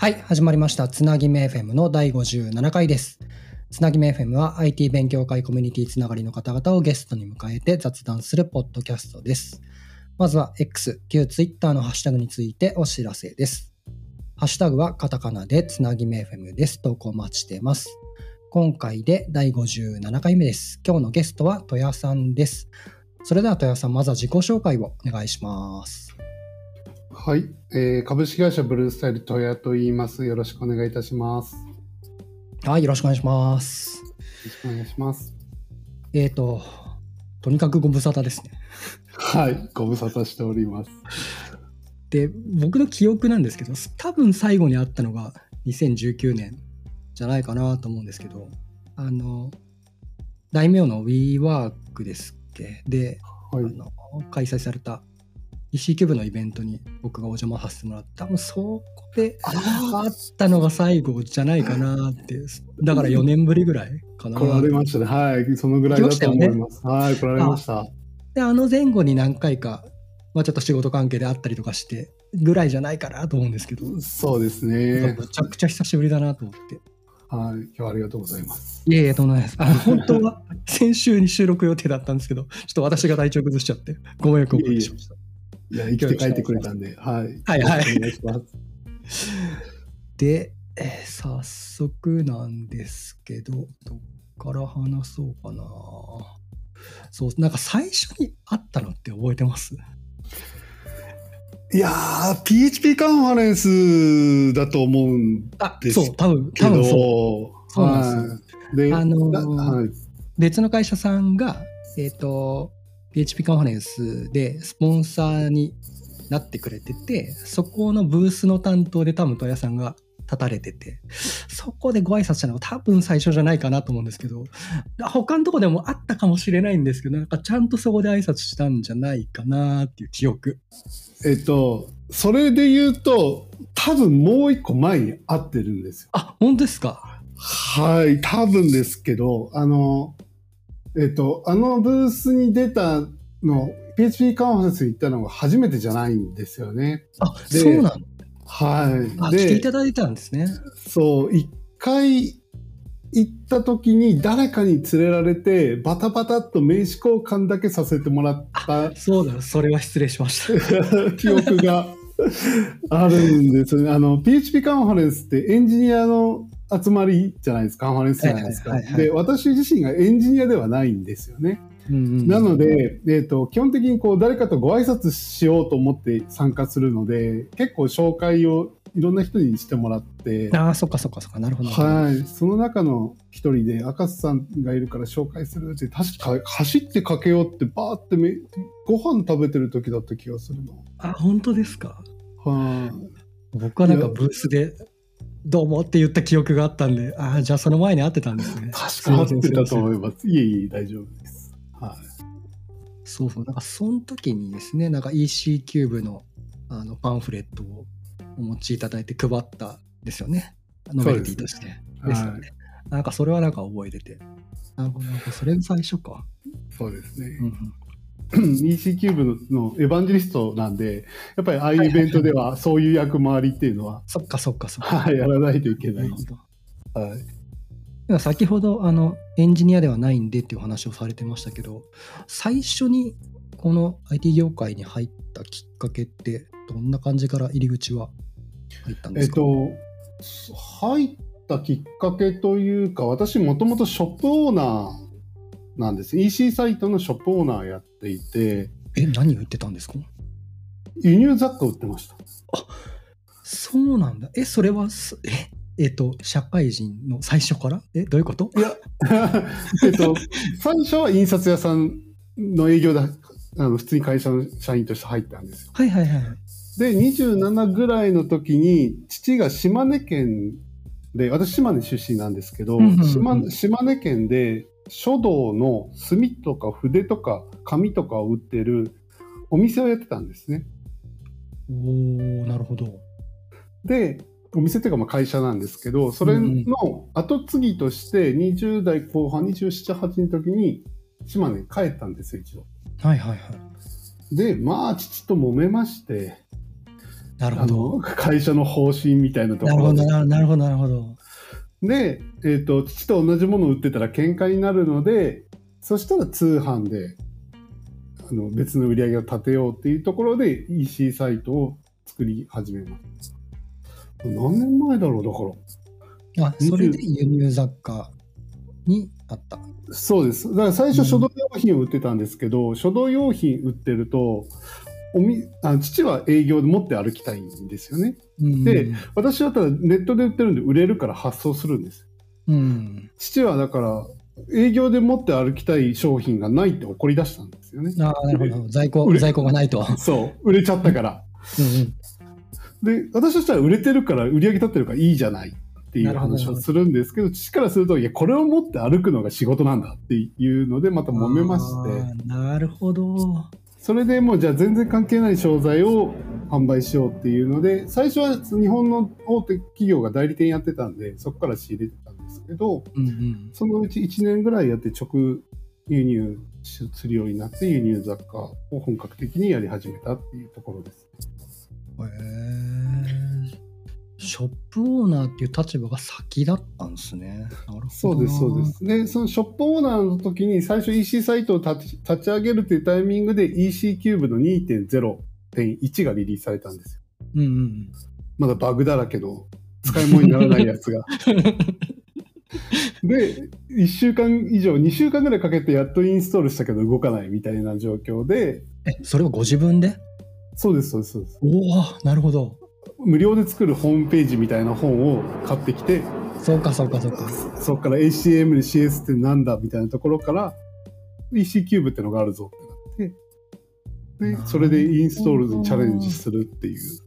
はい、始まりました。つなぎめ FM の第57回です。つなぎめ FM は IT 勉強会コミュニティつながりの方々をゲストに迎えて雑談するポッドキャストです。まずは X、旧 Twitter のハッシュタグについてお知らせです。ハッシュタグはカタカナでつなぎめ FM です。投稿お待ちしてます。今回で第57回目です。今日のゲストは戸谷さんです。それでは戸谷さん、まずは自己紹介をお願いします。はい、えー株式会社ブルースタイルトヤと言います。よろしくお願いいたします。よはい、よろしくお願いします。ろしくお願いします。えーと、とにかくご無沙汰ですね。はい、ご無沙汰しております。で、僕の記憶なんですけど、多分最後に会ったのが2019年じゃないかなと思うんですけど、あの、大名の WeWork ですっけ？で、はいあ、の開催されたューブのイベントに僕がお邪魔させてもらって、多分そこで会ったのが最後じゃないかなって、だから4年ぶりぐらいかな。来られましたね。はい、そのぐらいだと思います。はい、来られました。で、あの前後に何回か、まあ、ちょっと仕事関係であったりとかして、ぐらいじゃないかなと思うんですけど、そうですね。めちゃくちゃ久しぶりだなと思って。はい、今日はありがとうございます。いえいえ、とんでもないです。あの本当は先週に収録予定だったんですけど、ちょっと私が体調崩しちゃって、ご迷惑をおかけしました。いや、生きて帰ってくれたんで、はい。はいはいお願いします。で、えー早速なんですけど、どっから話そうかな。そう、なんか最初に会ったのって覚えてます？いやー、PHP カンファレンスだと思うんあですそう、多分、けど、多分そう。そうなんですはい。で、あのーなはい、別の会社さんが、えっ、と、PHP カンファレンスでスポンサーになってくれてて、そこのブースの担当で多分戸谷さんが立たれてて、そこでご挨拶したのが多分最初じゃないかなと思うんですけど、他のとこでもあったかもしれないんですけど、なんかちゃんとそこで挨拶したんじゃないかなっていう記憶。えっと、それで言うと、多分もう一個前に会ってるんですよ。あ、本当ですか？はい、多分ですけど、あの、えっと、あのブースに出たの、PHP カンファレンスに行ったのが初めてじゃないんですよね。あ、でそうなの？はい。あ、来ていで、ただいたんですね。そう、一回行った時に誰かに連れられて、バタバタっと名刺交換だけさせてもらったそうだ、それは失礼しました。記憶があるんですね。あの、PHP カンファレンスってエンジニアの集まりじゃないですか、カンファレンスじゃないですか。はいはいはいはいで、私自身がエンジニアではないんですよね。うんうんなので、えっ、と、基本的にこう、誰かとご挨拶しようと思って参加するので、結構紹介をいろんな人にしてもらって、ああ、そっかそっかそっか、なるほど。はい。その中の一人で、赤瀬さんがいるから紹介するって、確か走って駆け寄って、バーってめご飯食べてる時だった気がするの。あ、本当ですか？はい。僕はなんかブースで、どうもって言った記憶があったんで、ああ、じゃあその前に会ってたんですね。確か合ってたと思います。いえいえ、大丈夫です。はい。そうそう、なんかその時にですね、なんか EC キューブのあのパンフレットをお持ちいただいて配ったんですよね。ノベルティとして。ですよね。なんかそれはなんか覚えてて。なるほど、なんかそれが最初か。そうですねうん。うん EC キューブのエヴァンジェリストなんで、やっぱりああいうイベントではそういう役回りっていうのは、そっかそっかそっか。はい、やらないといけなない。はい。先ほどあのエンジニアではないんでっていう話をされてましたけど最初にこの IT 業界に入ったきっかけってどんな感じから入り口は入ったんでえっすか、と、入ったきっかけというか、私もともとショップオーナーなんです。EC サイトのショップオーナーやっていて、え何を言ってたんですか？輸入雑貨売ってました。そうなんだ。えそれはすええっと社会人の最初から？えどういうこと？いや、えっと、最初は印刷屋さんの営業で、あの普通に会社の社員として入ったんですよ。はいはいはい。で、27ぐらいの時に、父が島根県で、私島根出身なんですけど、うんうんうん。島島根県で書道の墨とか筆とか紙とかを売ってるお店をやってたんですね。おーなるほどで、お店っていうかまあ会社なんですけど、それの後継ぎとして20代後半、27、8の時に島根に帰ったんですよ、一度。はいはいはいで、まあ、父と揉めまして、あなるほど。の会社の方針みたいなとなるほど、なるほど、なるほど。で、えっと父と同じものを売ってたら喧嘩になるのでそしたら通販であの別の売り上げを立てようっていうところで EC サイトを作り始めました。何年前だろうだからあ、それで輸入雑貨にあった。そうです。だから最初書道用品を売ってたんですけど、書道用品売ってると、おみあ父は営業で持って歩きたいんですよね。うんで、私はただネットで売ってるんで売れるから発送するんです。うん。父はだから営業で持って歩きたい商品がないって怒り出したんですよね。ああ、なるほど。在庫売、れ在庫がないと。そう、売れちゃったから。うんで、私としては売れてるから売り上げ立ってるからいいじゃないっていう話をするんですけど、父からすると、いや、これを持って歩くのが仕事なんだっていうので、またうん。揉めましあて。ーなるほど。それでもうじゃあ全然関係ない商材を販売しようっていうので最初は日本の大手企業が代理店やってたんでそこから仕入れてたんですけどうんうん。そのうち1年ぐらいやって直輸入するようになって輸入雑貨を本格的にやり始めたっていうところです。へえ。ショップオーナーっていう立場が先だったんですね。なるほどな。そうですそうです。でそのショップオーナーの時に最初 EC サイトを立ち立ち上げるっていうタイミングで EC キューブの2.0.1がリリースされたんですよ。うんうん。まだバグだらけの使い物にならないやつが。で、1週間以上、2週間ぐらいかけてやっとインストールしたけど動かないみたいな状況で、え、それをご自分で？そうです、そうです、そうです。おおなるほど。無料で作るホームページみたいな本を買ってきて、そうかそうかそうか。そこから HTML、CS ってなんだみたいなところから、EC キューブってのがあるぞってなって、で、それでインストールにチャレンジするっていう。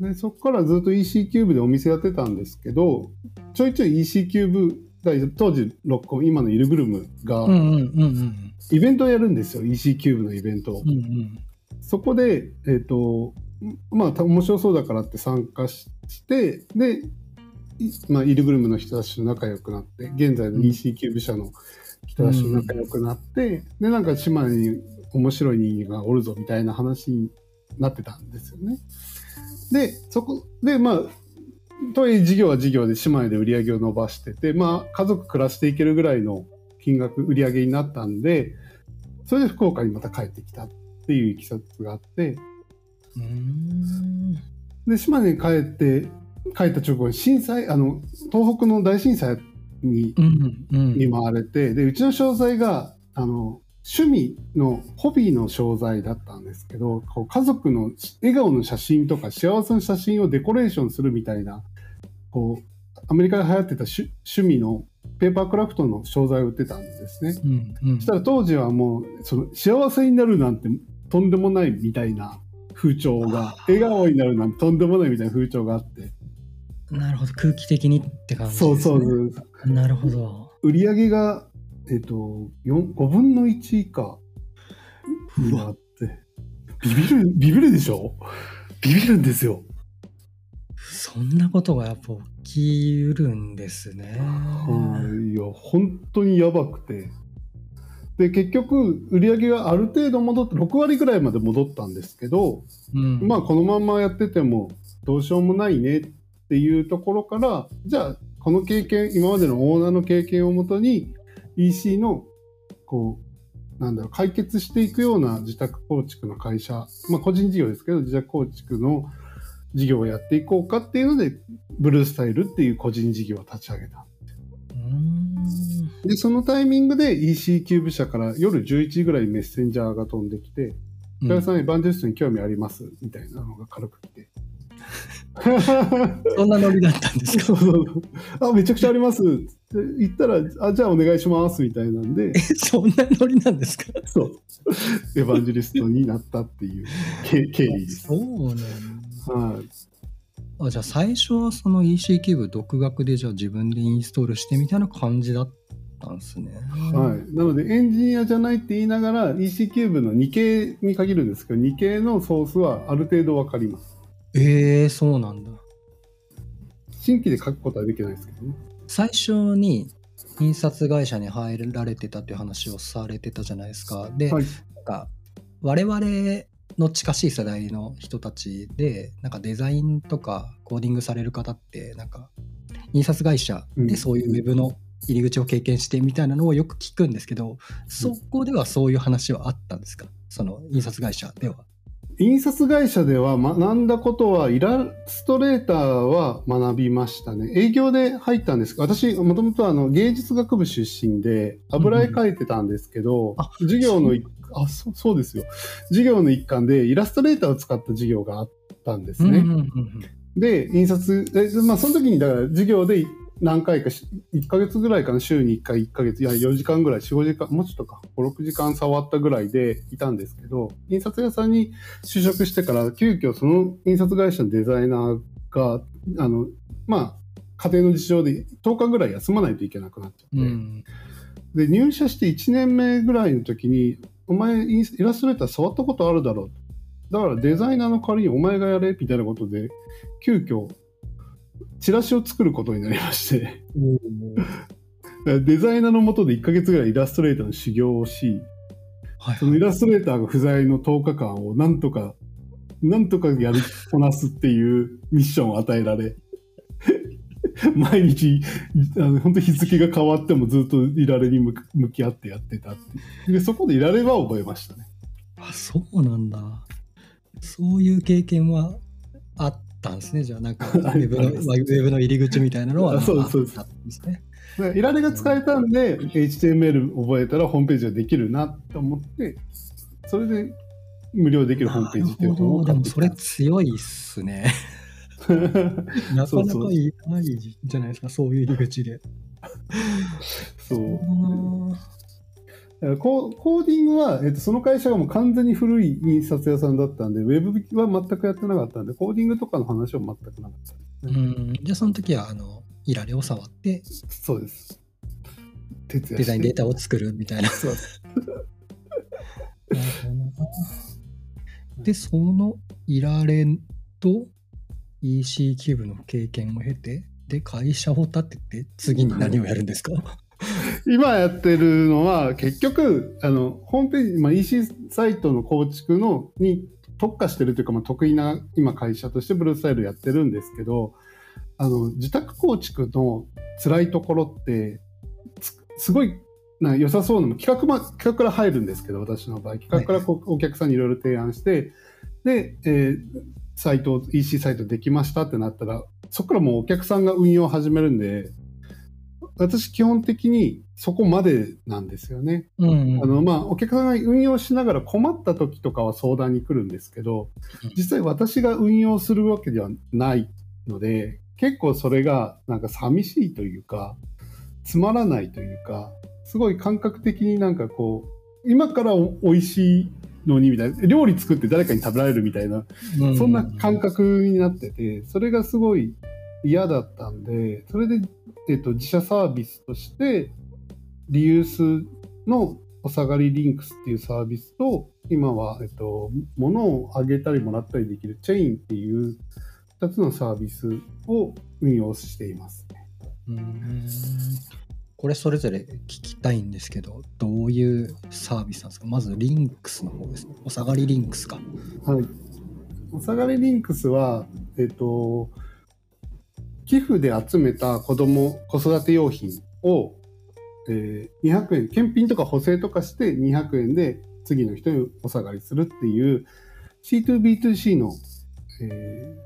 で、そこからずっと EC キューブでお店やってたんですけど、ちょいちょい EC キューブ、当時六本、今のイルグルムが。イベントをやるんですよ、EC キューブのイベントを。うんうん。そこで、えっ、と、まあ、面白そうだからって参加して、で、いまあ、イルグルムの人たちと仲良くなって、現在の EC キューブ社の人たちと仲良くなって、で、なんか島に面白い人間がおるぞみたいな話になってたんですよね。で、そこで、まあ、とはいえ事業は事業で姉妹で売り上げを伸ばしてて、まあ、家族暮らしていけるぐらいの金額、売り上げになったんで、それで福岡にまた帰ってきたっていういきさつがあって。で、島根に帰って、帰った直後に震災、あの、東北の大震災に。見舞われて、で、うちの商材が、あの、趣味の、ホビーの商材だったんですけど、こう家族の笑顔の写真とか幸せの写真をデコレーションするみたいな、こう、アメリカで流行ってた趣趣味のペーパークラフトの商材を売ってたんですね。うんうんそしたら当時はもう、その幸せになるなんてとんでもないみたいな風潮が、笑顔になるなんてとんでもないみたいな風潮があって、なるほど。空気的にって感じです、そね。うそうそう。なるほど。売り上げが、えっと、4 5分の1以下になって、ビビる、ビビるでしょ？ビビるんですよ。そんなことがやっぱ起きうるんですね。はい、いや、本当にやばくて。で、結局、売り上げがある程度戻って、6割ぐらいまで戻ったんですけど、うん、まあ、このままやっててもどうしようもないねっていうところから、じゃあ、この経験、今までのオーナーの経験をもとに、EC の、こう、なんだろう、解決していくような自宅構築の会社、まあ、個人事業ですけど、自宅構築の事業をやっていこうかっていうので、ブルースタイルっていう個人事業を立ち上げた。で、そのタイミングで EC キューブ社から夜11時ぐらいにメッセンジャーが飛んできて、うん加谷さん、エヴァンジェリストに興味あります？みたいなのが軽く来て。そんなノリだったんですか？そうそうそう。あ、めちゃくちゃあります。って言ったら、あ、じゃあお願いしますみたいなんで、そんなノリなんですか？そう、エヴァンジェリストになったっていう経経緯です。そうなんだ。はい。あじゃあ最初はその EC キューブ独学でじゃあ自分でインストールしてみたいな感じだったんですね。はい、なのでエンジニアじゃないって言いながら EC キューブの2系に限るんですけど2系のソースはある程度わかりますえー、そうなんだ。新規で書くことはできないですけどね最初に印刷会社に入られてたっていう話をされてたじゃないですか。で、はいなんか我々の近しい世代の人たちでなんかデザインとかコーディングされる方ってなんか印刷会社でそういうウェブの入り口を経験してみたいなのをよく聞くんですけど、そこではそういう話はあったんですか？その印刷会社では。印刷会社では学んだことは、イラストレーターは学びましたね。営業で入ったんです私、もともとあの芸術学部出身で、油絵描いてたんですけど、うん、授業のあそ、そうですよ。授業の一環でイラストレーターを使った授業があったんですね。で、印刷、えまあ、その時に、だから授業で何回か、1ヶ月ぐらいかな、週に1回、1ヶ月、いや、4時間ぐらい、4、5時間、もうちょっとか、5、6時間触ったぐらいでいたんですけど、印刷屋さんに就職してから、急遽その印刷会社のデザイナーが、あの、まあ、家庭の事情で10日ぐらい休まないといけなくなっちゃって、うん、で、入社して1年目ぐらいの時に、お前イラストレーター触ったことあるだろう。だからデザイナーの代わりにお前がやれみたいなことで、急遽チラシを作ることになりましてデザイナーのもとで1ヶ月ぐらいイラストレーターの修行をし、はいはい、そのイラストレーターが不在の10日間をなんとか、なんとかやりこなすっていうミッションを与えられ、毎日、あの本当日付が変わってもずっといられに向き合ってやってたってで、そこでいられは覚えましたね。あ、そうなんだ。そういう経験はあったんですね。じゃあ、なんか、ウェブの、ウェブの入り口みたいなのは、そうそうそう。ですね。いられが使えたんで、HTML 覚えたらホームページができるなと思って、それで無料できるホームページっていうのをでもそれ強いっすね。なかなかいないじゃないですか、そういう入り口で。そう。コーディングは、えっと、その会社がもう完全に古い印刷屋さんだったんで、ウェブは全くやってなかったんで、コーディングとかの話は全くなかった、ね、うん。じゃあその時はあのいられを触ってそうです。デザインデータを作るみたいな。そうです。でそのいられと EC キューブの経験を経てで会社を立てて次に何をやるんですか？今やってるのは結局あのホームページ、まあ、EC サイトの構築のに特化してるというか、まあ、得意な今会社としてブルースタイルやってるんですけどあの自宅構築の辛いところってすごいな良さそうなの企画,、ま、企画から入るんですけど私の場合。企画からこう、お客さんにいろいろ提案してで、えー、サイト EC サイトできましたってなったらそこからもうお客さんが運用を始めるんで私基本的にそこまでなんですよね。うん。うん、あのまあ、お客さんが運用しながら困った時とかは相談に来るんですけど、実際私が運用するわけではないので、結構それがなんか寂しいというか、つまらないというか、すごい感覚的になんかこう、今から美味しいのにみたいな、料理作って誰かに食べられるみたいな、そんな感覚になってて、それがすごい嫌だったんで、それでえっと、自社サービスとして、リユースのお下がりリンクスっていうサービスと、今は、えっと、物をあげたりもらったりできるチェインっていう2つのサービスを運用しています、うんこれそれぞれ聞きたいんですけど、どういうサービスなんですか？まずリンクスの方ですね。お下がりリンクスか。はい。お下がりリンクスは、えっと、寄付で集めた子供、子育て用品を、えー、200円、検品とか補正とかして200円で次の人にお下がりするっていう C2B2C の、え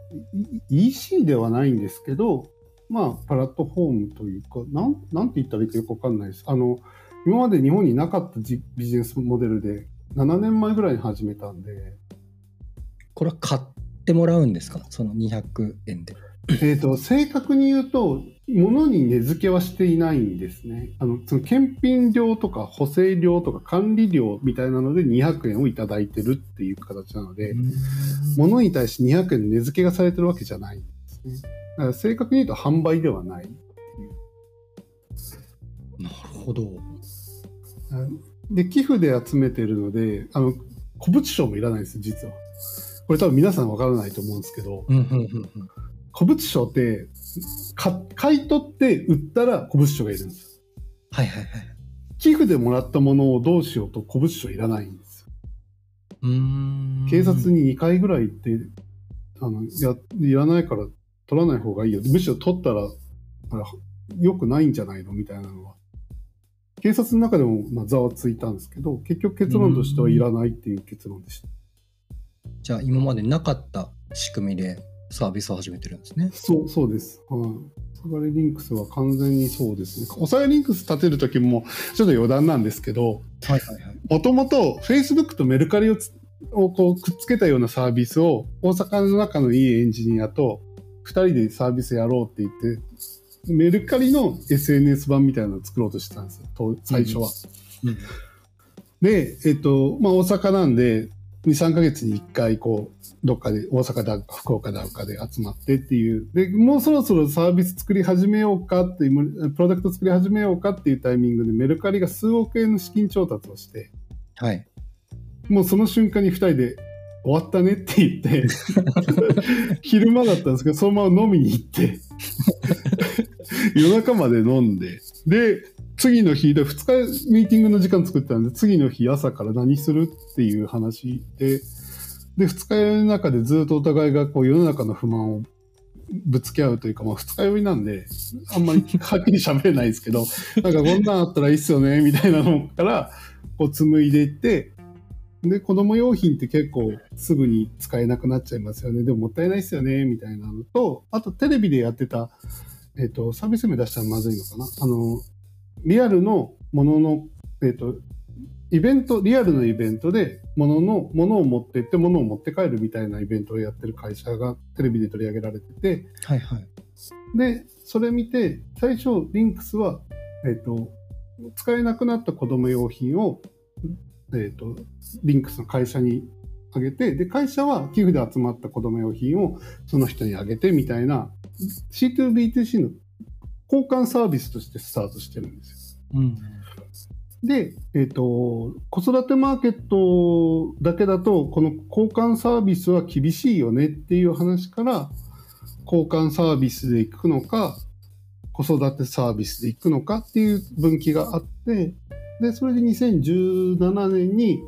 ー、EC ではないんですけど、まあ、プラットフォームというか、なん、なんて言ったらいいかよくわかんないです。あの、今まで日本になかったビジネスモデルで、7年前ぐらいに始めたんで。これは買ってもらうんですか？その200円で。えっと、正確に言うと、物に値付けはしていないんですね。あの、その検品料とか補正料とか管理料みたいなので200円をいただいてるっていう形なので、物に対して200円の値付けがされてるわけじゃないんですね。だから正確に言うと販売ではない。なるほど。で、寄付で集めてるので、あの、古物商もいらないんです、実は。これ多分皆さんわからないと思うんですけど、古物商って買い取って売ったら古物商がいるんですはいはいはい。寄付でもらったものをどうしようと古物商いらないんですうん。警察に2回ぐらい行って、あの、や、いらないから取らない方がいいよ。むしろ取ったら、あ良くないんじゃないのみたいなのは。警察の中でも、まあ、ざわついたんですけど、結局結論としてはいらないっていう結論でした。じゃあ今までなかった仕組みでサービスを始めてるんですね。そう、そうです。はい。サガリリンクスは完全にそうですね。おさリンクス立てる時も、ちょっと余談なんですけど、はいはいはい。もともと Facebook とメルカリをつをこうくっつけたようなサービスを大阪の中のいいエンジニアと2人でサービスやろうって言って、メルカリの SNS 版みたいなのを作ろうとしてたんですよ、と最初は。うんで、えっと、まあ大阪なんで、2、3ヶ月に1回、こう、どっかで、大阪だか、福岡だかで集まってっていう。で、もうそろそろサービス作り始めようかっていう、プロダクト作り始めようかっていうタイミングで、メルカリが数億円の資金調達をして、はい。もうその瞬間に2人で終わったねって言って、昼間だったんですけど、そのまま飲みに行って、夜中まで飲んで、で、次の日で2日ミーティングの時間作ったんで、次の日朝から何するっていう話で、で、2日酔いの中でずっとお互いがこう世の中の不満をぶつけ合うというか、まあ二日酔いなんで、あんまりはっきり喋れないですけど、なんかこんなんあったらいいっすよね、みたいなのから、こう紡いでいって、で、子供用品って結構すぐに使えなくなっちゃいますよね。でももったいないっすよね、みたいなのと、あとテレビでやってた、えっ、と、サービス名出したらまずいのかなあの、リアルのものの、えっ、と、イベント、リアルのイベントで、ものの、ものを持ってって、ものを持って帰るみたいなイベントをやってる会社がテレビで取り上げられてて、はいはい。で、それ見て、最初、リンクスは、えっ、と、使えなくなった子供用品を、えっ、と、リンクスの会社にあげて、で、会社は寄付で集まった子供用品をその人にあげてみたいな、C2B2C の交換サービスとしてスタートしてるんですよ。うん。で、えっ、と、子育てマーケットだけだと、この交換サービスは厳しいよねっていう話から、交換サービスで行くのか、子育てサービスで行くのかっていう分岐があって、で、それで2017年に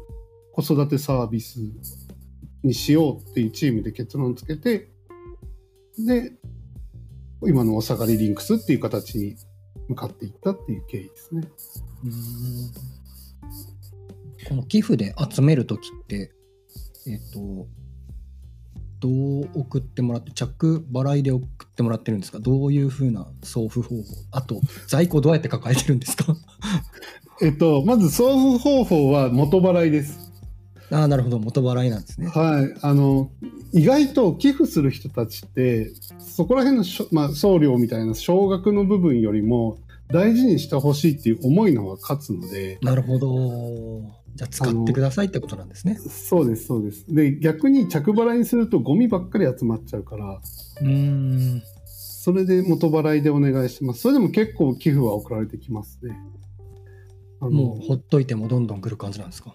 子育てサービスにしようっていうチームで結論つけて、で、今のお下がりリンクスっていう形に向かっていったっていう経緯ですね。この寄付で集めるときって、えっ、と、どう送ってもらって、着払いで送ってもらってるんですか？どういうふうな送付方法？あと、在庫どうやって抱えてるんですか？えっと、まず送付方法は元払いです。ああ、なるほど。元払いなんですね。はい。あの、意外と寄付する人たちって、そこら辺のしょ、まあ、送料みたいな少額の部分よりも大事にしてほしいっていう思いの方が勝つので、なるほど。じゃあ使ってくださいってことなんですね。そうです、そうです。で、逆に着払いにするとゴミばっかり集まっちゃうから、うーん。それで元払いでお願いします。それでも結構寄付は送られてきますね。もうほっといてもどんどん来る感じなんですか？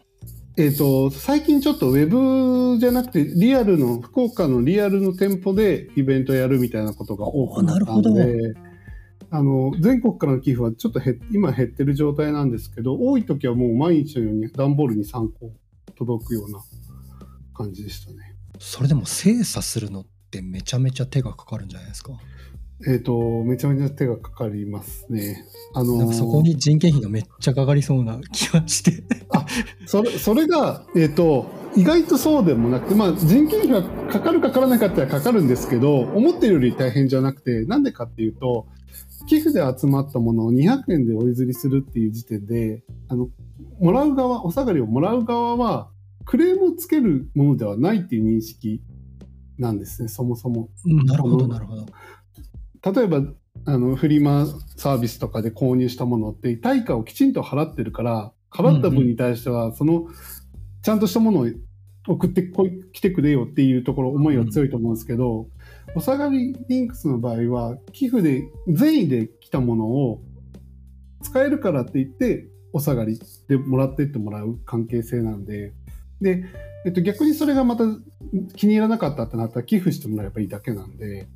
えっ、と、最近ちょっとウェブじゃなくて、リアルの、福岡のリアルの店舗でイベントやるみたいなことが多くなったんあなで、あの、全国からの寄付はちょっと減っ今減ってる状態なんですけど、多い時はもう毎日のように段ボールに3個届くような感じでしたね。それでも精査するのってめちゃめちゃ手がかかるんじゃないですか？えっ、と、めちゃめちゃ手がかかりますね。あのなんかそこに人件費がめっちゃかかりそうな気がして。それそれが、えっと意外とそうでもなくて、まあ、人件費はかかるかからなかったらかかるんですけど思ってるより大変じゃなくてなんでかっていうと寄付で集まったものを200円でお譲りするっていう時点であのもらう側お下がりをもらう側はクレームをつけるものではないっていう認識なんですねそもそも。うんなるほど、なるほど。例えばあのフリマサービスとかで購入したものって対価をきちんと払ってるから払った分に対してはそのちゃんとしたものを送ってこい来てくれよっていうところ思いは強いと思うんですけど、お下がりリンクスの場合は寄付で善意で来たものを使えるからって言ってお下がりでもらってってもらう関係性なんでで、えっと、逆にそれがまた気に入らなかったってなったら寄付してもらえばいいだけなんで。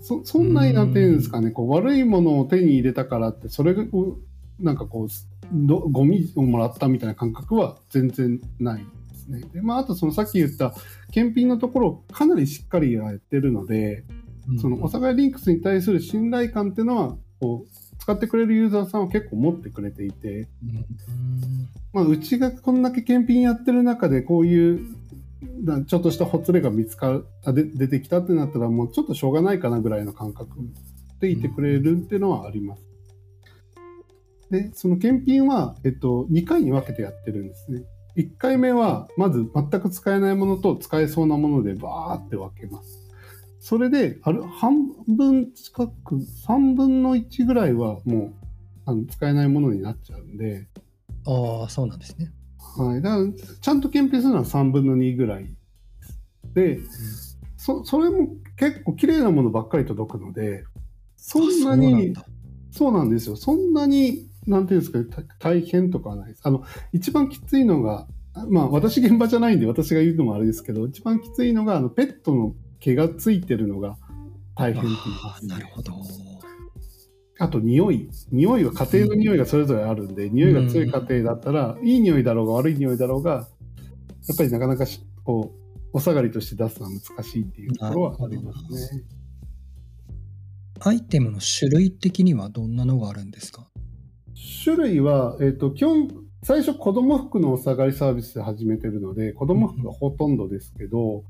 そそんなになんていうんですかね、こう悪いものを手に入れたからって、それをなんかこうど、ゴミをもらったみたいな感覚は全然ないですね。でまあ、あとそのさっき言った検品のところかなりしっかりやってるので、そのおさがりリンクスに対する信頼感っていうのはこう使ってくれるユーザーさんは結構持ってくれていて、うん。まあ、うちがこんだけ検品やってる中でこういうなちょっとしたほつれが見つかあで出てきたってなったらもうちょっとしょうがないかなぐらいの感覚でいてくれるっていうのはあります。でその検品は、えっと、2回に分けてやってるんですね。1回目はまず全く使えないものと使えそうなものでバーって分けます。それである半分近く3分の1ぐらいはもうあの使えないものになっちゃうんで、ああ、そうなんですね。はい、だからちゃんと検品するのは3分の2ぐらい。で、そそれも結構綺麗なものばっかり届くのでそんなにそうなんですよ。そんなになんていうんですかた大変とかはないです。あの一番きついのがまあ私現場じゃないんで私が言うのもあれですけど一番きついのがあのペットの毛がついてるのが大変って言いまあすねーなるほど。あと匂い匂いは家庭の匂いがそれぞれあるんで、匂いが強い家庭だったら、いい匂いだろうが悪い匂いだろうがやっぱりなかなかしこうお下がりとして出すのは難しいっていうところはありますね。アイテムの種類的にはどんなのがあるんですか？種類は、えっと基本最初子供服のお下がりサービスで始めてるので子供服がほとんどですけど、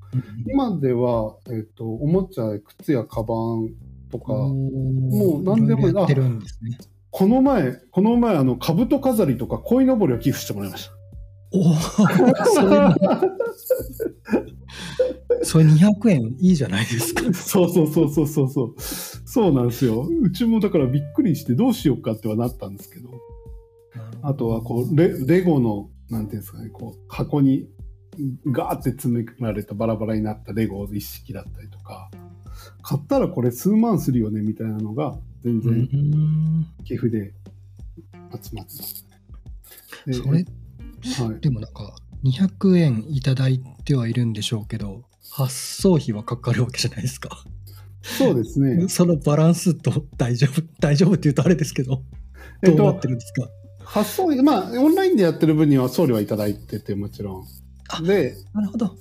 今では、えっとおもちゃ靴やカバンとか、ももう何でもやってるんですね。この前この前あの兜飾りとか鯉のぼりを寄付してもらいました。おお、それもそれ200円いいじゃないですか。そうそうそうそうそうそう。そうなんですよ。うちもだからびっくりしてどうしようかってはなったんですけど。あとはこうレレゴのなんていうんですかねこう箱にガーって詰められたバラバラになったレゴ一式だったりとか買ったらこれ数万するよねみたいなのが全う然ん、寄付で集まってますね。でそれ、はい、でもなんか200円いただいてはいるんでしょうけど、発送費はかかるわけじゃないですか。そうですね。そのバランスと大丈夫、大丈夫って言うとあれですけど、どうなってるんですか、発送まあオンラインでやってる分には送料はいただいててもちろあん。でなるほど。はい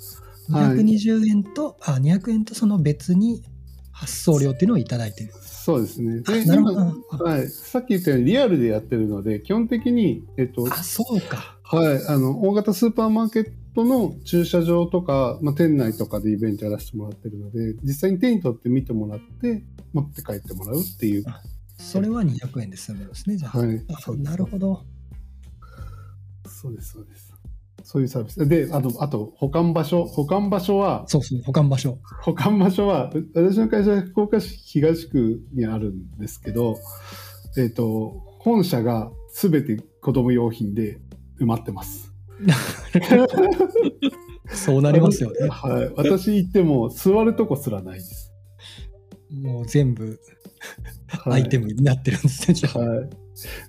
220円と、あ、200円とその別に発送料っていうのをいただいてる。そうですね。であなるほど今はい、さっき言ったようにリアルでやってるので基本的に、えっとあ、そうか。はい、あの大型スーパーマーケットの駐車場とか、まあ、店内とかでイベントやらせてもらってるので実際に手に取って見てもらって持って帰ってもらうっていうそれは200円で済むんですね、じゃあ。はいなるほど。そうですそうですそういうサービスであとあと保管場所保管場所はそうそう、保管場所。保管場所はう私の会社は福岡市東区にあるんですけど、えっと本社が全て子供用品で埋まってます。そうなりますよね。はい、私行っても座るとこすらないです。もう全部はい、アイテムになってるんですね、じゃあ。はい。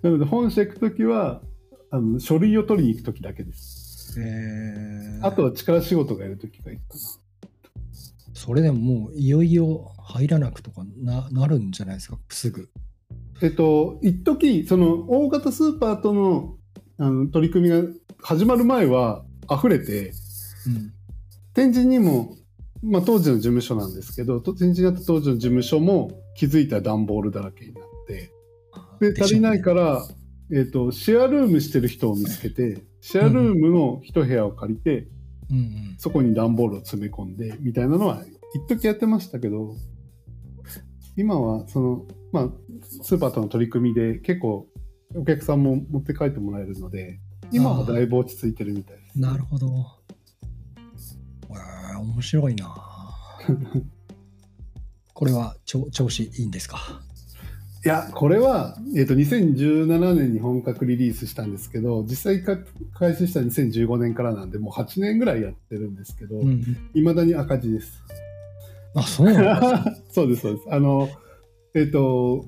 なので本社行くときはあの書類を取りに行くときだけです。えーあとは力仕事がやるときがいいかそれでももういよいよ入らなくとかななるんじゃないですか、すぐ。な。えっと一時その大型スーパーとのあの取り組みが始まる前は溢れて。うん。展示にも、まあ、当時の事務所なんですけどと展示にあった当時の事務所も気づいたら段ボールだらけになってで足りないから、えー、とシェアルームしてる人を見つけてシェアルームの一部屋を借りて、うんうん。そこに段ボールを詰め込んでみたいなのは一時やってましたけど今はその、まあ、スーパーとの取り組みで結構お客さんも持って帰ってもらえるので今はだいぶ落ち着いてるみたいです。なるほど。面白いな。これは調調子いいんですか？いや、これは、えっ、と、2017年に本格リリースしたんですけど、実際か開始した2015年からなんで、もう8年ぐらいやってるんですけど、うん。いまだに赤字です。あ、そうなんです そうです、そうです。あの、えっ、と、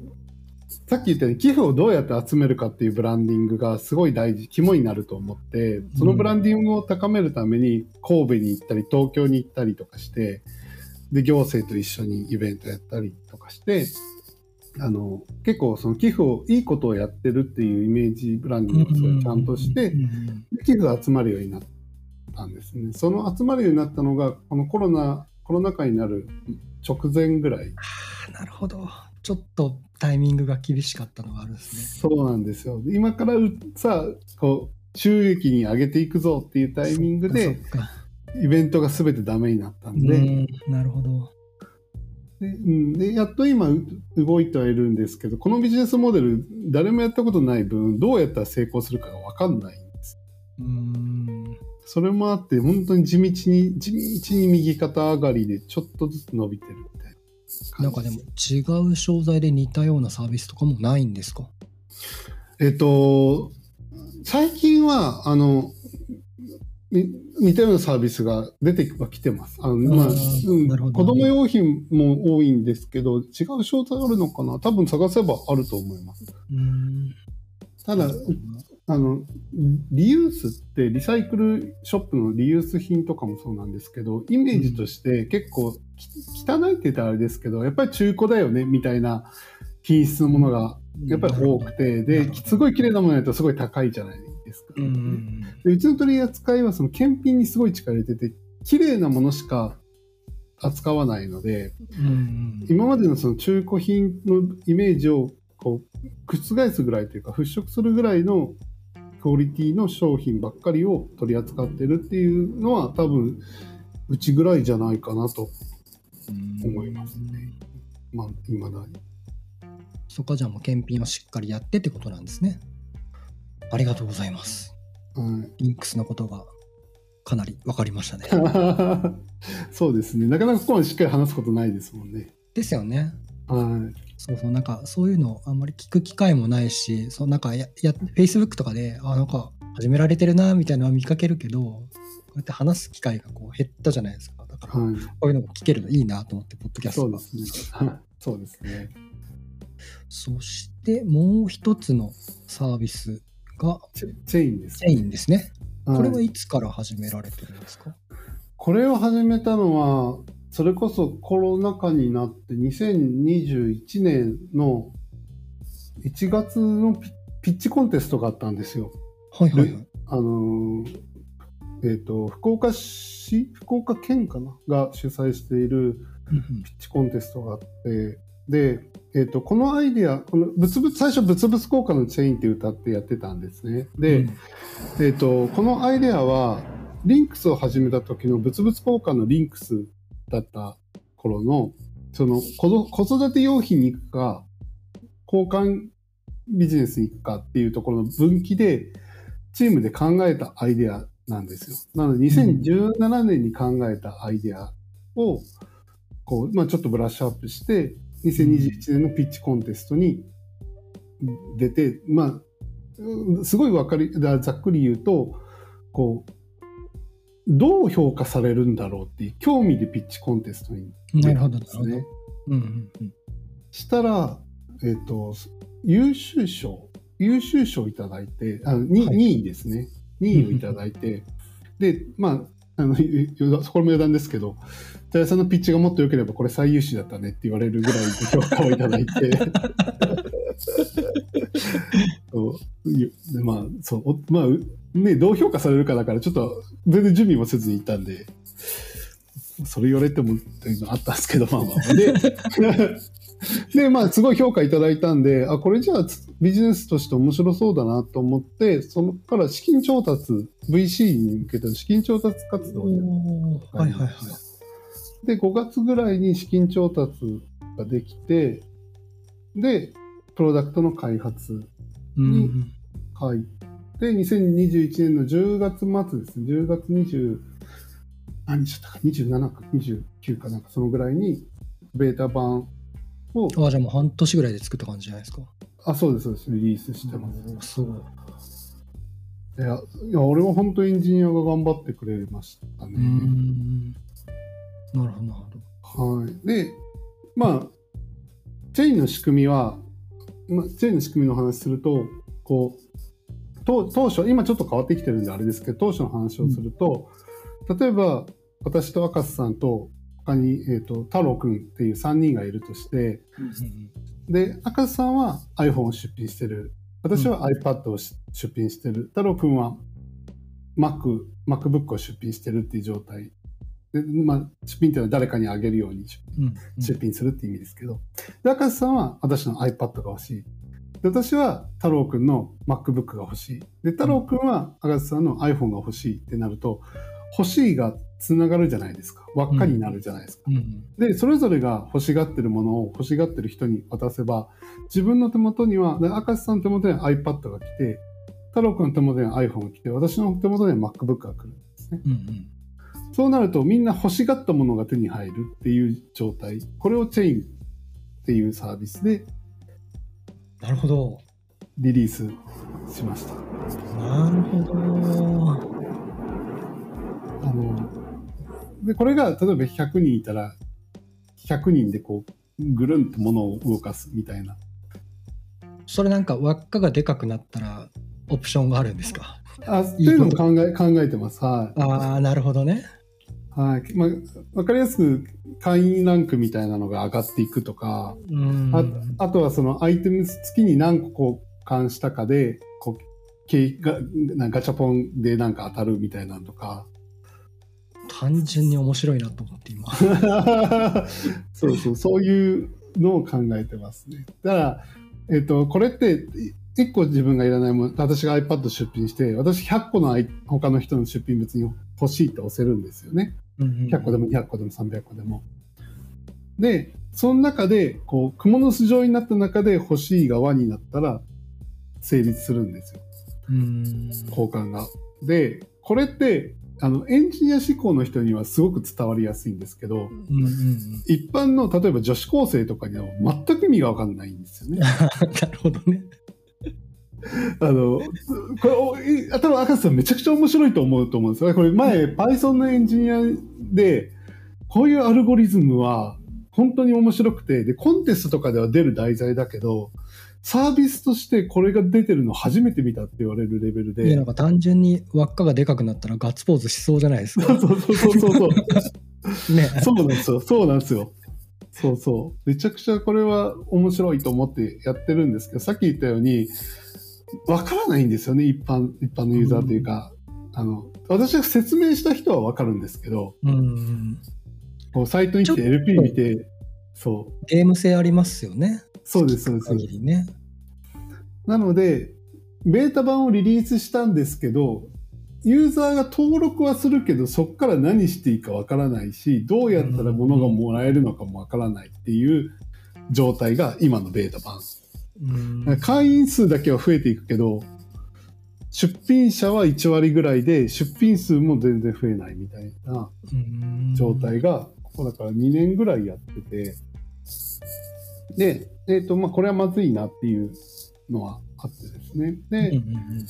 さっき言ったように寄付をどうやって集めるかっていうブランディングがすごい大事、肝になると思って、そのブランディングを高めるために神戸に行ったり、東京に行ったりとかして、で、行政と一緒にイベントやったりとかして、あの、結構その寄付を、いいことをやってるっていうイメージブランディングがすごいちゃんとして寄付が集まるようになったんですね。その集まるようになったのが、このコロナ、コロナ禍になる直前ぐらい。なるほど。ちょっとタイミングが厳しかったのがあるんですね。そうなんですよ。今からさ、こう、収益に上げていくぞっていうタイミングで、イベントが全てダメになったんで。んなるほど。でうん。でやっと今動いてはいるんですけどこのビジネスモデル誰もやったことない分どうやったら成功するかが分かんないんです。うん。それもあって本当に地道に地道に右肩上がりでちょっとずつ伸びてるみたいななんかでも違う商材で似たようなサービスとかもないんですか？えっと最近はあの似たようなサービスが出てはきてます。あのまあ、うん、子供用品も多いんですけど、違う商材あるのかな？多分探せばあると思います。ただ、あの、リユースってリサイクルショップのリユース品とかもそうなんですけど、イメージとして結構、汚いって言ったらあれですけど、やっぱり中古だよね、みたいな品質のものがやっぱり多くて、で、すごい綺麗なものやとすごい高いじゃないですか。うん、でうちの取り扱いはその検品にすごい力入れてて、綺麗なものしか扱わないので、うん、今までのその中古品のイメージをこう覆すぐらいというか払拭するぐらいのクオリティの商品ばっかりを取り扱ってるっていうのは多分うちぐらいじゃないかなと思いますね。まあ、未だに。そこはじゃあもう検品をしっかりやってってことなんですね。ありがとうございます。はい、リンクスのことがかなり分かりましたね。そうですね。なかなかここまでしっかり話すことないですもんね。ですよね。はい。そうそう、なんかそういうのあんまり聞く機会もないし、そうなんかや、や、Facebook とかで、あ、なんか始められてるなみたいなのは見かけるけど、こうやって話す機会がこう減ったじゃないですか。だから、こういうのも聞けるのいいなと思って、ポッドキャストが。そうですね。そうですね。そしてもう一つのサービスがチェインです。チェインですね。これはいつから始められてるんですか？これを始めたのは、それこそコロナ禍になって2021年の1月のピッチコンテストがあったんですよ。はいはい、はい。あのえっ、ー、と、福岡市、福岡県かな？が主催しているピッチコンテストがあって、で、えーと、このアイデアこの物々最初「物々効果のチェイン」って歌ってやってたんですね。で、うん、えーと、このアイデアはリンクスを始めた時の物々効果のリンクスだった頃のその子育て用品に行くか交換ビジネスに行くかっていうところの分岐でチームで考えたアイデアなんですよ。なので2017年に考えたアイデアをこう、まあ、ちょっとブラッシュアップして2021年のピッチコンテストに出て、まあ、すごいわかり、ざっくり言うと、こう、どう評価されるんだろうっていう興味でピッチコンテストに出たんですね。うんうんうん、したら、えっ、ー、と、優秀賞、優秀賞いただいて、あ 2,、はい、2位ですね。2位をいただいて、で、まあ、あのそ、こも余談ですけど、田谷さんのピッチがもっと良ければこれ最優秀だったねって言われるぐらいの評価をいただいて。まあそうまあねどう評価されるかだからちょっと全然準備もせずにいたんでそれ言われてもっていうのあったんですけどまあまあででまあ すごい評価いただいたんであこれじゃあビジネスとして面白そうだなと思ってそこから資金調達 VC に向けての資金調達活動をやってはいはいはいで、5月ぐらいに資金調達ができて、で、プロダクトの開発に入って、うん、2021年の10月末ですね、10月20、何日だったか、27か29かなんかそのぐらいに、ベータ版を。ああ、じゃあもう半年ぐらいで作った感じじゃないですか。あ、そうです、そうです。リリースしてます。すごい。いや、いや俺は本当エンジニアが頑張ってくれましたね。なるほど、なるほど。はい。で、まあ、チェインの仕組みは、まあ、チェインの仕組みの話すると、こう、当当初、今ちょっと変わってきてるんであれですけど、当初の話をすると、うん、例えば、私と赤瀬さんと、他に、えっ、ー、と、太郎くんっていう3人がいるとして、うん、で、赤瀬さんは iPhone を出品してる。私は iPad を出品してる。太郎くんは Mac、MacBook を出品してるっていう状態。で、まあ、出品っていうのは誰かにあげるようにうんうん出品するっていう意味ですけど。で、赤瀬さんは私の iPad が欲しい。で、私は太郎くんの MacBook が欲しい。で、太郎くんは赤瀬さんの iPhone が欲しいってなると、欲しいがつながるじゃないですか。輪っかになるじゃないですか。うんで、それぞれが欲しがってるものを欲しがってる人に渡せば、自分の手元には、で赤瀬さんの手元には iPad が来て、太郎くんの手元には iPhone が来て、私の手元には MacBook が来るんですね。うんうんそうなるとみんな欲しがったものが手に入るっていう状態。これをチェインっていうサービスでなるほど。リリースしました。なるほど。あの、で、これが例えば100人いたら、100人でこう、ぐるんと物を動かすみたいな。それなんか輪っかがでかくなったらオプションがあるんですか？あ、っていうのも考え、考えてます。はい。ああ、なるほどね。はい。まあ、わかりやすく会員ランクみたいなのが上がっていくとか、うん。ああとはそのアイテム付きに何個交換したかで、こう、けがなガチャポンでなんか当たるみたいなのとか。単純に面白いなと思って今。そうそう、そういうのを考えてますね。だから、えっ、と、これって、1個自分がいらないもの、私が iPad 出品して、私100個の他の人の出品物に欲しいって押せるんですよね。100個でも200個でも300個でも。で、その中で、こう、蜘蛛の巣状になった中で欲しいが輪になったら成立するんですよ。うん。交換が。で、これって、あの、エンジニア志向の人にはすごく伝わりやすいんですけど、うんうんうん。一般の、例えば女子高生とかには全く意味がわかんないんですよね。なるほどね。あの、これ多分赤瀬さんめちゃくちゃ面白いと思うと思うんですよ。これ前、Python のエンジニアで、こういうアルゴリズムは本当に面白くて、で、コンテストとかでは出る題材だけど、サービスとしてこれが出てるの初めて見たって言われるレベルいや、なでん。か単純に輪っかがでかくなったらガッツポーズしそうじゃないですか。そうそうそうそうそう。ね。そうなんですよ。そうなんですよ。そうそう。めちゃくちゃこれは面白いと思ってやってるんですけど、さっき言ったように、わからないんですよね、一般、一般のユーザーというか。あの、私が説明した人はわかるんですけど、うん。こうサイトに来て LP 見て、そう。ゲーム性ありますよね。そうです、そうです。ね。なので、ベータ版をリリースしたんですけど、ユーザーが登録はするけど、そこから何していいかわからないし、どうやったら物がもらえるのかもわからないっていう状態が今のベータ版。うん。会員数だけは増えていくけど、出品者は1割ぐらいで、出品数も全然増えないみたいなうん状態が、ここだから2年ぐらいやってて、で、えっ、と、まあ、これはまずいなっていうのはあってですね。で、うんうん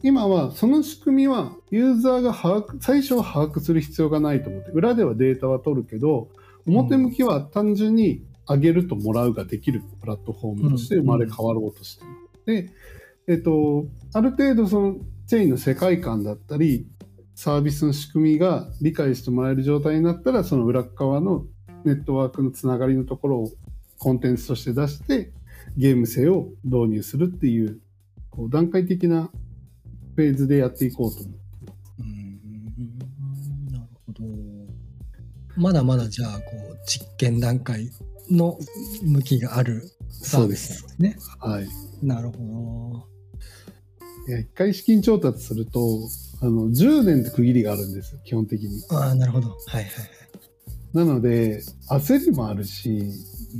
今はその仕組みはユーザーが把握、最初は把握する必要がないと思って、裏ではデータは取るけど、表向きは単純に上げるともらうができるプラットフォームとして生まれ変わろうとしてる。で、えっと、ある程度そのチェーンの世界観だったり、サービスの仕組みが理解してもらえる状態になったら、その裏側のネットワークのつながりのところをコンテンツとして出して、ゲーム性を導入するっていう、こう段階的なフェーズでやっていこうと思う。うんなるほど。まだまだじゃあ、こう、実験段階の向きがあるサービスですね。はい。なるほいや、一回資金調達すると、あの、10年って区切りがあるんですよ、基本的に。ど。ああ、なるほど。はいはいはい。なので、焦りもあるし、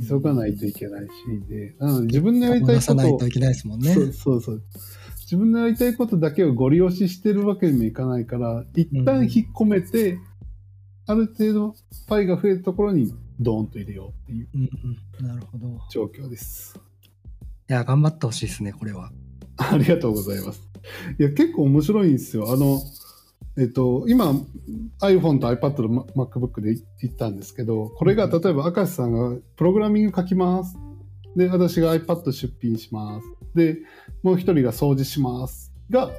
急がないといけないし、で、なので自分のやりたい出ことないといけないですもんね。そうそうそう。自分のやりたいことだけをご利用ししてるわけにもいかないから、一旦引っ込めて、ある程度パイが増えたところにドーンと入れようっていううんうん、なるほど。い状況です。や、頑張ってほしいですね、これは。ありがとうございます。いや、結構面白いんですよ。あの、えっと、今、iPhone と iPad の MacBook で言ったんですけど、これが例えば、明石さんがプログラミング書きます。で、私が iPad 出品します。で、もう一人が掃除します。が、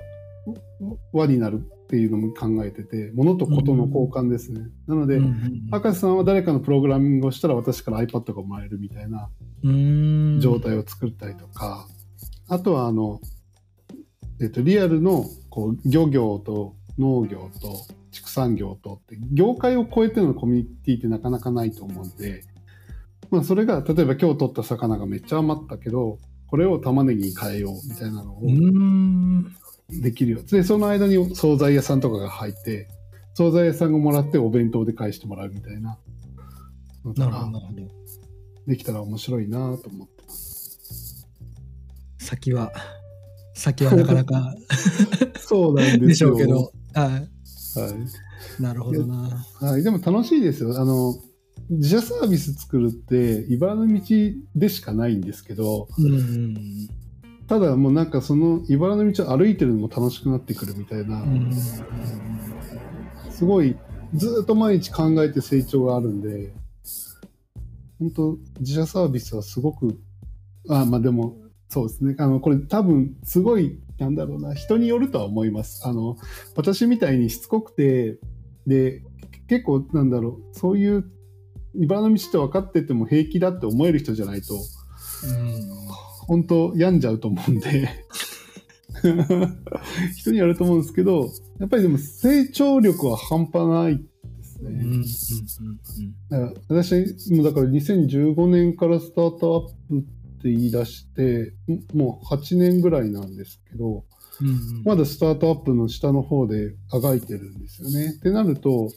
輪になるっていうのも考えてて、物とことの交換ですね。なので、うんうん明石さんは誰かのプログラミングをしたら私から iPad がもらえるみたいな状態を作ったりとか、あとはあの、えっと、リアルのこう漁業と農業と畜産業とって業界を超えてのコミュニティってなかなかないと思うんで、まあ、それが例えば今日取った魚がめっちゃ余ったけどこれを玉ねぎに変えようみたいなのをできるよでその間に惣菜屋さんとかが入って惣菜屋さんがもらってお弁当で返してもらうみたいな。なるほどできたら面白いなと思ってます。先は先はなかなか そうなんでしょうけどはい、はい、なるほどな。はい、でも楽しいですよ。あの自社サービス作るって茨の道でしかないんですけど、うんうん、ただもうなんかその茨の道を歩いてるのも楽しくなってくるみたいな、うん、すごいずっと毎日考えて成長があるんで本当自社サービスはすごくあまあでもそうですね。あのこれ多分すごいなんだろうな人によるとは思います。あの私みたいにしつこくてで結構なんだろうそういう茨の道って分かってても平気だって思える人じゃないと、うん、本当病んじゃうと思うんで。人にやると思うんですけどやっぱりでも成長力は半端ないですね。うんうん、私もだから2015年からスタートアップって言い出してもう8年ぐらいなんですけど、うんうん、まだスタートアップの下の方であがいてるんですよね。ってなると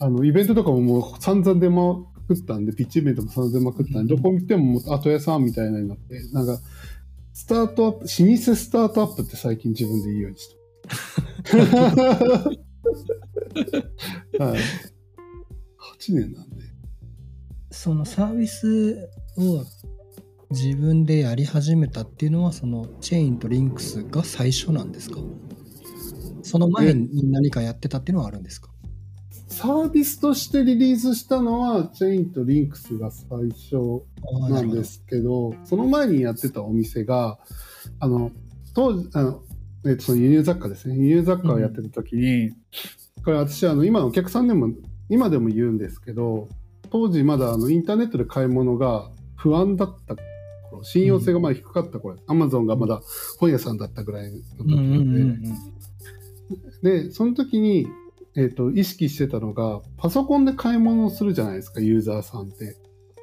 あの、イベントとかももう散々出まくったんで、ピッチイベントも散々出まくったんで、どこ見ても後屋さんみたいなになって、なんか、スタートアップ、老舗スタートアップって最近自分で言うようにした。はい。8年なんで。そのサービスを自分でやり始めたっていうのは、そのチェーンとリンクスが最初なんですか？その前。に何かやってたっていうのはあるんですか？サービスとしてリリースしたのは、チェインとリンクスが最初なんですけど、ど。その前にやってたお店が、あの、当時、あの、えっと、輸入雑貨ですね。輸入雑貨をやってた時に、うん、これ私、あの、今お客さんでも、今でも言うんですけど、当時まだあのインターネットで買い物が不安だった頃、信用性がまだ低かった頃、アマゾンがまだ本屋さんだったぐらいの時なんで、で、その時に、えーと、意識してたのがパソコンで買い物をするじゃないですかユーザーさんって。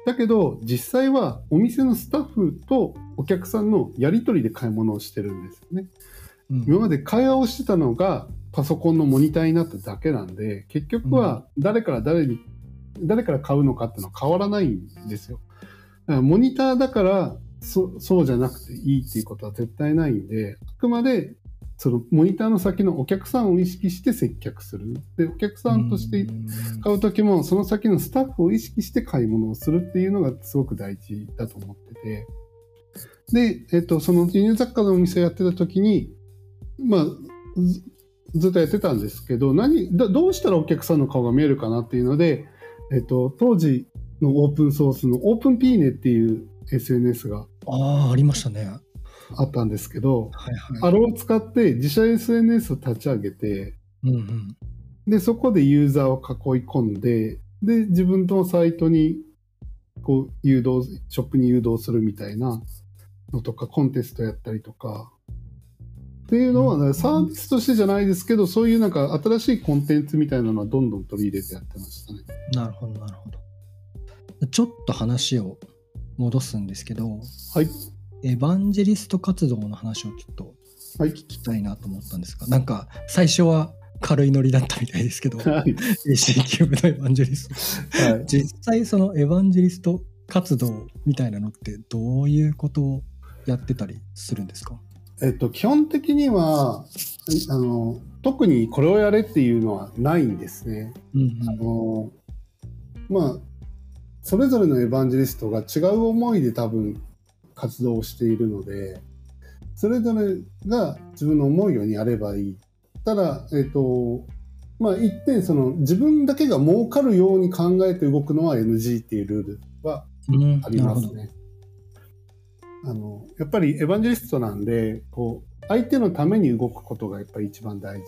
だけど実際はお店のスタッフとお客さんのやり取りで買い物をしてるんですよね。うん、今まで会話をしてたのがパソコンのモニターになっただけなんで結局は誰から誰に、うん、誰から買うのかっていうのは変わらないんですよ。だからモニターだからそそうじゃなくていいっていうことは絶対ないんであくまでそのモニターの先のお客さんを意識して接客する。で、お客さんとして買う時も、その先のスタッフを意識して買い物をするっていうのがすごく大事だと思ってて。で、えっと、その輸入雑貨のお店をやってた時に、まあ、ずっとやってたんですけど、何、どうしたらお客さんの顔が見えるかなっていうので、えっと、当時のオープンソースのオープンピーネっていう SNS が。ああ、ありましたね。あったんですけど、はいはい、あれを使って自社 SNS を立ち上げて、うんうん、でそこでユーザーを囲い込んでで自分のサイトにこう誘導ショップに誘導するみたいなのとかコンテストやったりとかっていうのは、ね、サービスとしてじゃないですけどそういうなんか新しいコンテンツみたいなのはどんどん取り入れてやってましたね。なるほどなるほど。ちょっと話を戻すんですけど、はい、エヴァンジェリスト活動の話をちょっと聞きたいなと思ったんですが、はい、なんか最初は軽いノリだったみたいですけど、はい、AC キューブのエヴァンジェリスト、はい、実際そのエヴァンジェリスト活動みたいなのってどういうことをやってたりするんですか？えっと、基本的にはあの特にこれをやれっていうのはないんですね。うんうん、あのまあそれぞれのエヴァンジェリストが違う思いで多分活動をしているので、それぞれが自分の思うようにやればいい。ただ、えっ、ー、と、まあ、一点、その、自分だけが儲かるように考えて動くのは NG っていうルールはありますね。うん、あの、やっぱりエヴァンジェリストなんで、こう、相手のために動くことがやっぱり一番大事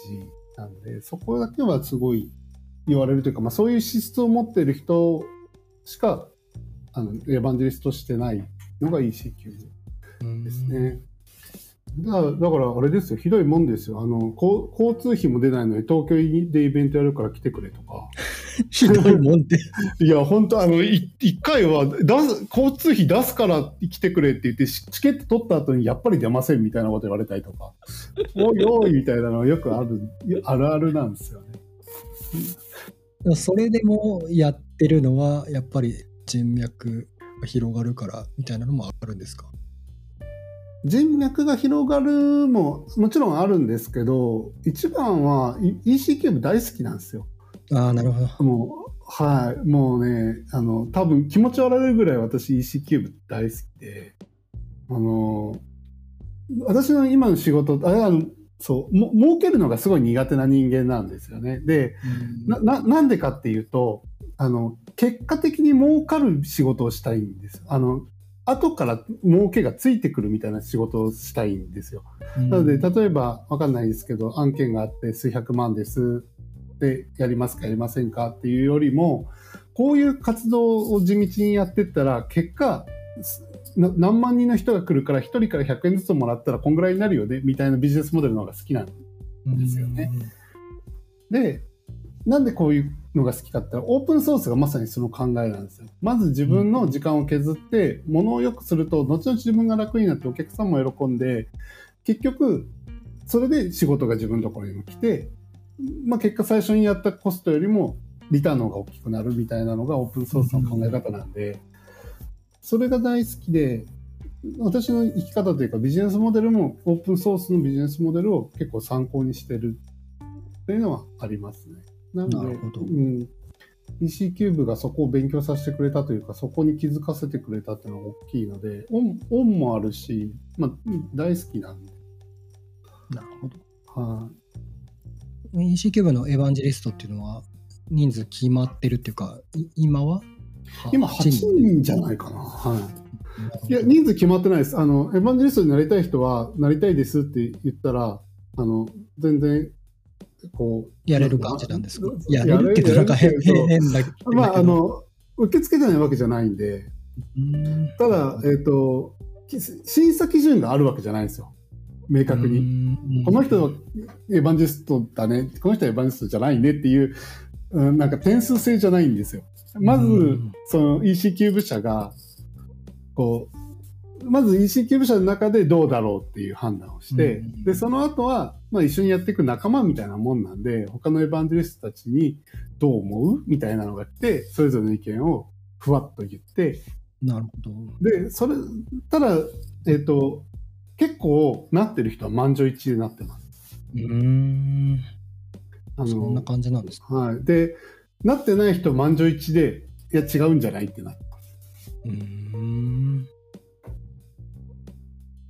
なんで、そこだけはすごい言われるというか、まあ、そういう資質を持っている人しか、あの、エヴァンジェリストしてないのが ECQ ですね。だから、だからあれですよ、ひどいもんですよ。あの、交通費も出ないのに東京でイベントやるから来てくれとか。ひどいもんで。いや、本当あの、い一回は出す、交通費出すから来てくれって言って、チケット取った後にやっぱり出ませんみたいなこと言われたりとか、おいおいみたいなのはよくある、あるあるなんですよね。それでもやってるのは、やっぱり人脈が広がるからみたいなのもあるんですか？人脈が広がるももちろんあるんですけど、一番は EC-CUBE 大好きなんですよ。ああ、なるほど。もう、はい、もうね、あの、多分気持ち悪いぐらい私 EC-CUBE 大好きで、あの、私の今の仕事、あれあの、そう、も儲けるのがすごい苦手な人間なんですよね。で、な、ななんでかっていうと、あの、結果的に儲かる仕事をしたいんです。あの、後から儲けがついてくるみたいな仕事をしたいんですよ。なので、例えば、わかんないですけど、案件があって数百万ですでやりますかやりませんかっていうよりも、こういう活動を地道にやってったら、結果、何万人の人が来るから1人から100円ずつもらったらこんぐらいになるよねみたいなビジネスモデルの方が好きなんですよね。で、なんでこういうのが好きかってオープンソースがまさにその考えなんですよ。まず自分の時間を削って、ものを良くすると、後々自分が楽になってお客さんも喜んで、結局、それで仕事が自分のところにも来て、まあ、結果最初にやったコストよりもリターンの方が大きくなるみたいなのがオープンソースの考え方なんで、それが大好きで、私の生き方というかビジネスモデルもオープンソースのビジネスモデルを結構参考にしてるっていうのはありますね。なので、うん、EC キューブがそこを勉強させてくれたというか、そこに気づかせてくれたっていうのが大きいので、オンオンもあるし、まあ、大好きなんで。なるほど。はい、あ、EC キューブのエヴァンジェリストっていうのは、人数決まってるっていうか、今は？今8人じゃないかな。はい。いや、人数決まってないです。あの、エヴァンジェリストになりたい人は、なりたいですって言ったら、あの、全然こう。やれる感じなんですかやれるって言うとなんか変だけど。まあ、あの、受け付けてないわけじゃないんで、ただ、えっ、ー、と、審査基準があるわけじゃないんですよ。明確に。この人はエヴァンジェリストだね。この人はエヴァンジェリストじゃないねっていう、うん、なんか点数制じゃないんですよ。まず、その EC キューブ社が、こう、まず EC キューブ社の中でどうだろうっていう判断をして、うん、で、その後は、まあ一緒にやっていく仲間みたいなもんなんで、他のエヴァンジェリストたちにどう思うみたいなのが来て、それぞれの意見をふわっと言って、なるほど。で、それ、ただ、えっ、ー、と、結構なってる人は満場一致でなってます。うん。あのそんな感じなんですか？はい。で、なってない人満場一致で、いや違うんじゃないってなってます。うん。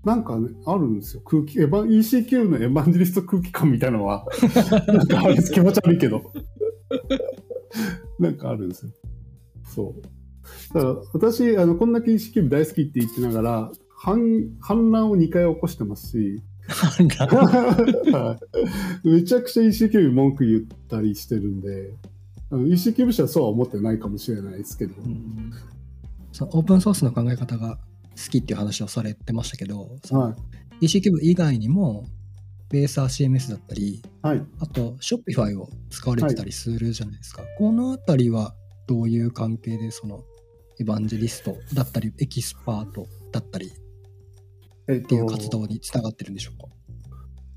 なんか、ね、あるんですよ。空気、エヴァ ECQ のエヴァンジェリスト空気感みたいなのは、なんかあれ気持ち悪いけど。なんかあるんですよ。そう。だから私、あの、こんだけ ECQ 大好きって言ってながら、反、反乱を2回起こしてますし、めちゃくちゃ ECQ に文句言ったりしてるんで、ECQ 部社はそうは思ってないかもしれないですけど。うん、そオープンソースの考え方が好きっていう話をされてましたけど、はい、 EC-CUBE 以外にも、 baserCMS だったり、はい、あと Shopify を使われてたりするじゃないですか。はい、このあたりはどういう関係で、その、エヴァンジェリストだったり、エキスパートだったり、っていう活動につながってるんでしょうか、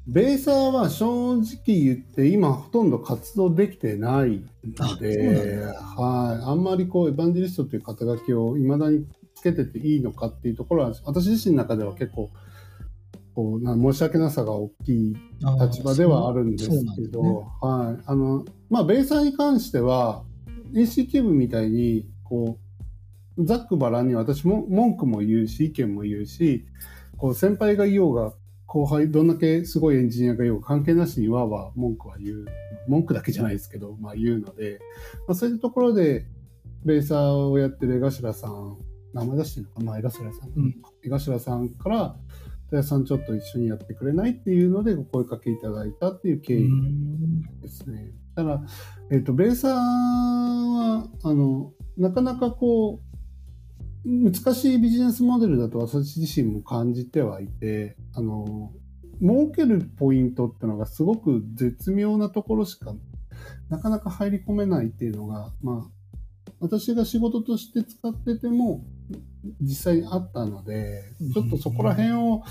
baser は正直言って今ほとんど活動できてないので、はい、あんまりこうエヴァンジェリストという肩書きをいまだにつけてていいのかっていうところは、私自身の中では結構、こうな申し訳なさが大きい立場ではあるんですけど、ね、はい。あの、まあ、ベーサーに関しては、ーブみたいに、こう、ざっくばらんに私も文句も言うし、意見も言うし、こう、先輩が言おうが、後輩、どんだけすごいエンジニアが言おう関係なしにわわ文句は言う。文句だけじゃないですけど、まあ言うので、まあ、そういうところで、ベーサーをやってる江頭さん名前出してるのかな江頭さん。うん、江頭さんから、戸谷さんちょっと一緒にやってくれないっていうのでお声かけいただいたっていう経緯ですね。ただ、え、ー、と、ベーサーは、あの、なかなかこう、難しいビジネスモデルだと私自身も感じてはいて、あの、儲けるポイントっていうのがすごく絶妙なところしかなかなか入り込めないっていうのが、まあ、私が仕事として使ってても実際にあったので、ちょっとそこら辺を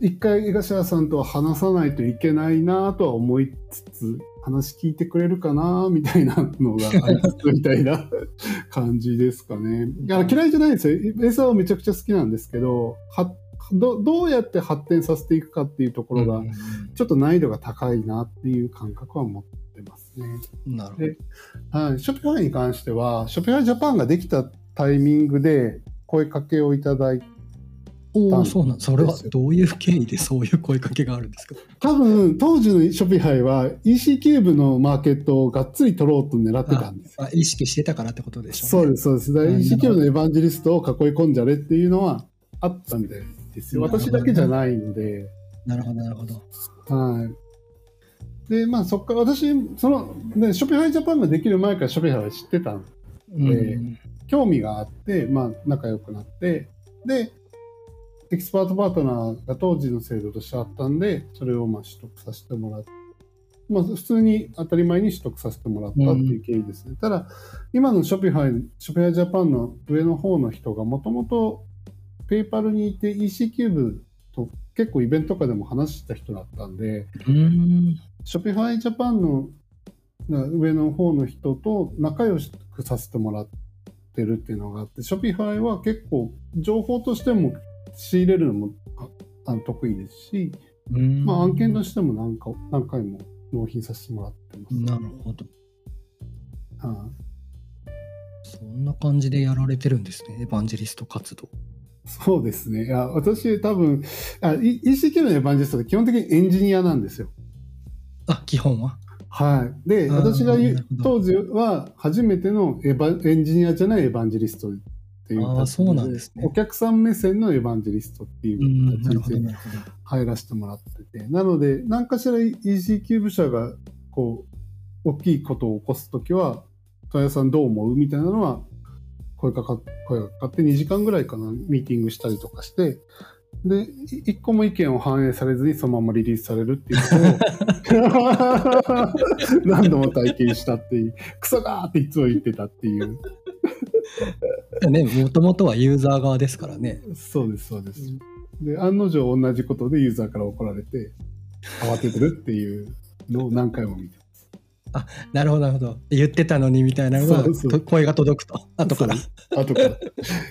一回江頭さんとは話さないといけないなとは思いつつ、話聞いてくれるかなみたいなのがありつつみたいな感じですかね。いや嫌いじゃないですよ。エサはめちゃくちゃ好きなんですけど、はどどうやって発展させていくかっていうところが、ちょっと難易度が高いなっていう感覚は持ってますね。なるほど。で、はい、 Shopify に関しては、 Shopify Japan ができたタイミングで声かけをいただいおお、そうなんそれはどういう経緯でそういう声かけがあるんですか？多分、当時のショピファイは EC キューブのマーケットをがっつり取ろうと狙ってたんですあ意識してたからってことでしょう、ね、そうです、そうです。EC キューブのエヴァンジェリストを囲い込んじゃれっていうのはあったみたいですよ。私だけじゃないので。なるほど、なるほど。はい。で、まあそっから私、その、ね、 Shopify Japan ができる前から Shopify は知ってたんで、うん、興味があって、まあ仲良くなって、で、エキスパートパートナーが当時の制度としてあったんで、それをまあ取得させてもらって、まあ、普通に当たり前に取得させてもらったっていう経緯ですね。うん、ただ、今の Shopify、Shopify Japan の上の方の人がもともとペイパルにいて EC キューブと結構イベントとかでも話した人だったんで、うん、 Shopify Japan の上の方の人と仲良くさせてもらってるっていうのがあって、 Shopify は結構情報としても仕入れるのもあ得意ですし、まあ、案件としても何か何回も納品させてもらってます。なるほど。はあ、そんな感じでやられてるんですね、エヴァンジェリスト活動。そうですね。いや私、多分あ、ECQ のエヴァンジェリストって基本的にエンジニアなんですよ。あ、基本は？はい。で、私が当時は初めてのエヴエンジニアじゃないエヴァンジェリストっていうあそうなんですね。お客さん目線のエヴァンジェリストっていう形で入らせてもらってて、なので、何かしら ECQ 部社がこう、大きいことを起こすときは、戸谷さんどう思う？みたいなのは、声かか声がかかって2時間ぐらいかな、ミーティングしたりとかして、で、一個も意見を反映されずにそのままリリースされるっていうことを 何度も体験したっていう、クソがーっていつも言ってたっていう。ね、もともとはユーザー側ですからね。そうです、そうです。で、案の定同じことでユーザーから怒られて、慌ててるっていうのを何回も見てます。あ、なるほど、なるほど。言ってたのにみたいな声が届くと。後から。後から。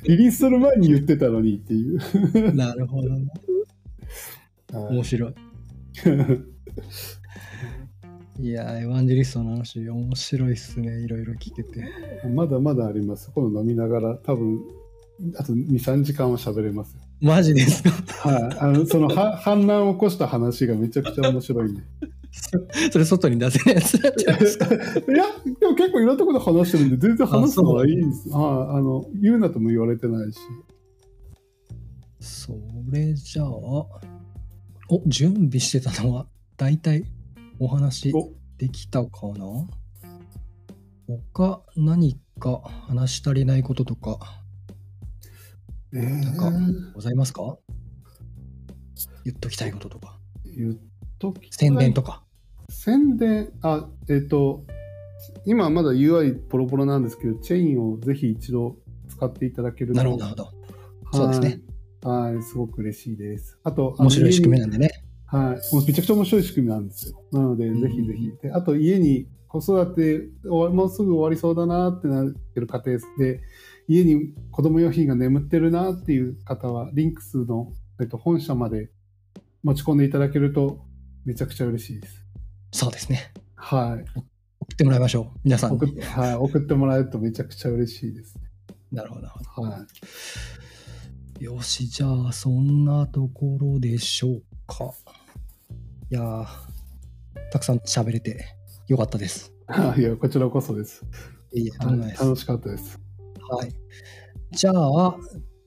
リリースする前に言ってたのにっていう。なるほど、ね。面白い。いやエヴァンジェリストの話、面白いっすね。いろいろ聞けて。まだまだあります。この飲みながら、多分あと2、3時間は喋れますマジですか？はい、あ。の、そのは反乱を起こした話がめちゃくちゃ面白いんで。それ外に出せないやつだったんですか？いや、でも結構いろんなところで話してるんで、全然話すのはいいんです。はい、あの、言うなとも言われてないし。それじゃあ、お、準備してたのは、大体お話できたかな？他何か話し足りないこととか、えー、なんかございますか？言っときたいこととか。言っ宣伝とか？宣伝、あ、えっ、ー、と、今まだ UI ポロポロなんですけど、チェインをぜひ一度使っていただけると。なるほど、なるほど。そうですね。はい、すごく嬉しいです。あと、面白い仕組みなんでね。はい。もうめちゃくちゃ面白い仕組みなんですよ。なので、ぜひぜひ。であと、家に子育てもうすぐ終わりそうだなってなってる家庭で、家に子供用品が眠ってるなっていう方は、リンクスの、えっと、本社まで持ち込んでいただけると、めちゃくちゃ嬉しいです。そうですね。はい。送ってもらいましょう。皆さん送っ,、はい、送ってもらえるとめちゃくちゃ嬉しいです、ね。なるほど。はい。よし、じゃあ、そんなところでしょうか。いやたくさん喋れてよかったです。いや、こちらこそです。いい楽しかったです。はい。じゃあ、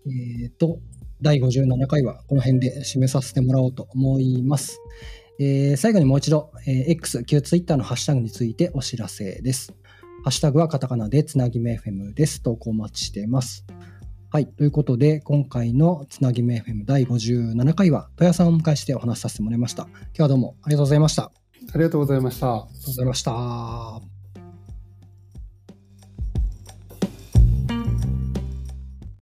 えっ、ー、と、第57回はこの辺で締めさせてもらおうと思います。えー、最後にもう一度、えー、X、旧 Twitter のハッシュタグについてお知らせです。ハッシュタグはカタカナでつなぎめ FM です。投稿お待ちしています。はい。ということで、今回のつなぎめ FM 第57回は、戸谷さんをお迎えしてお話しさせてもらいました。今日はどうもありがとうございました。あありがとうございました。ありがとうございました。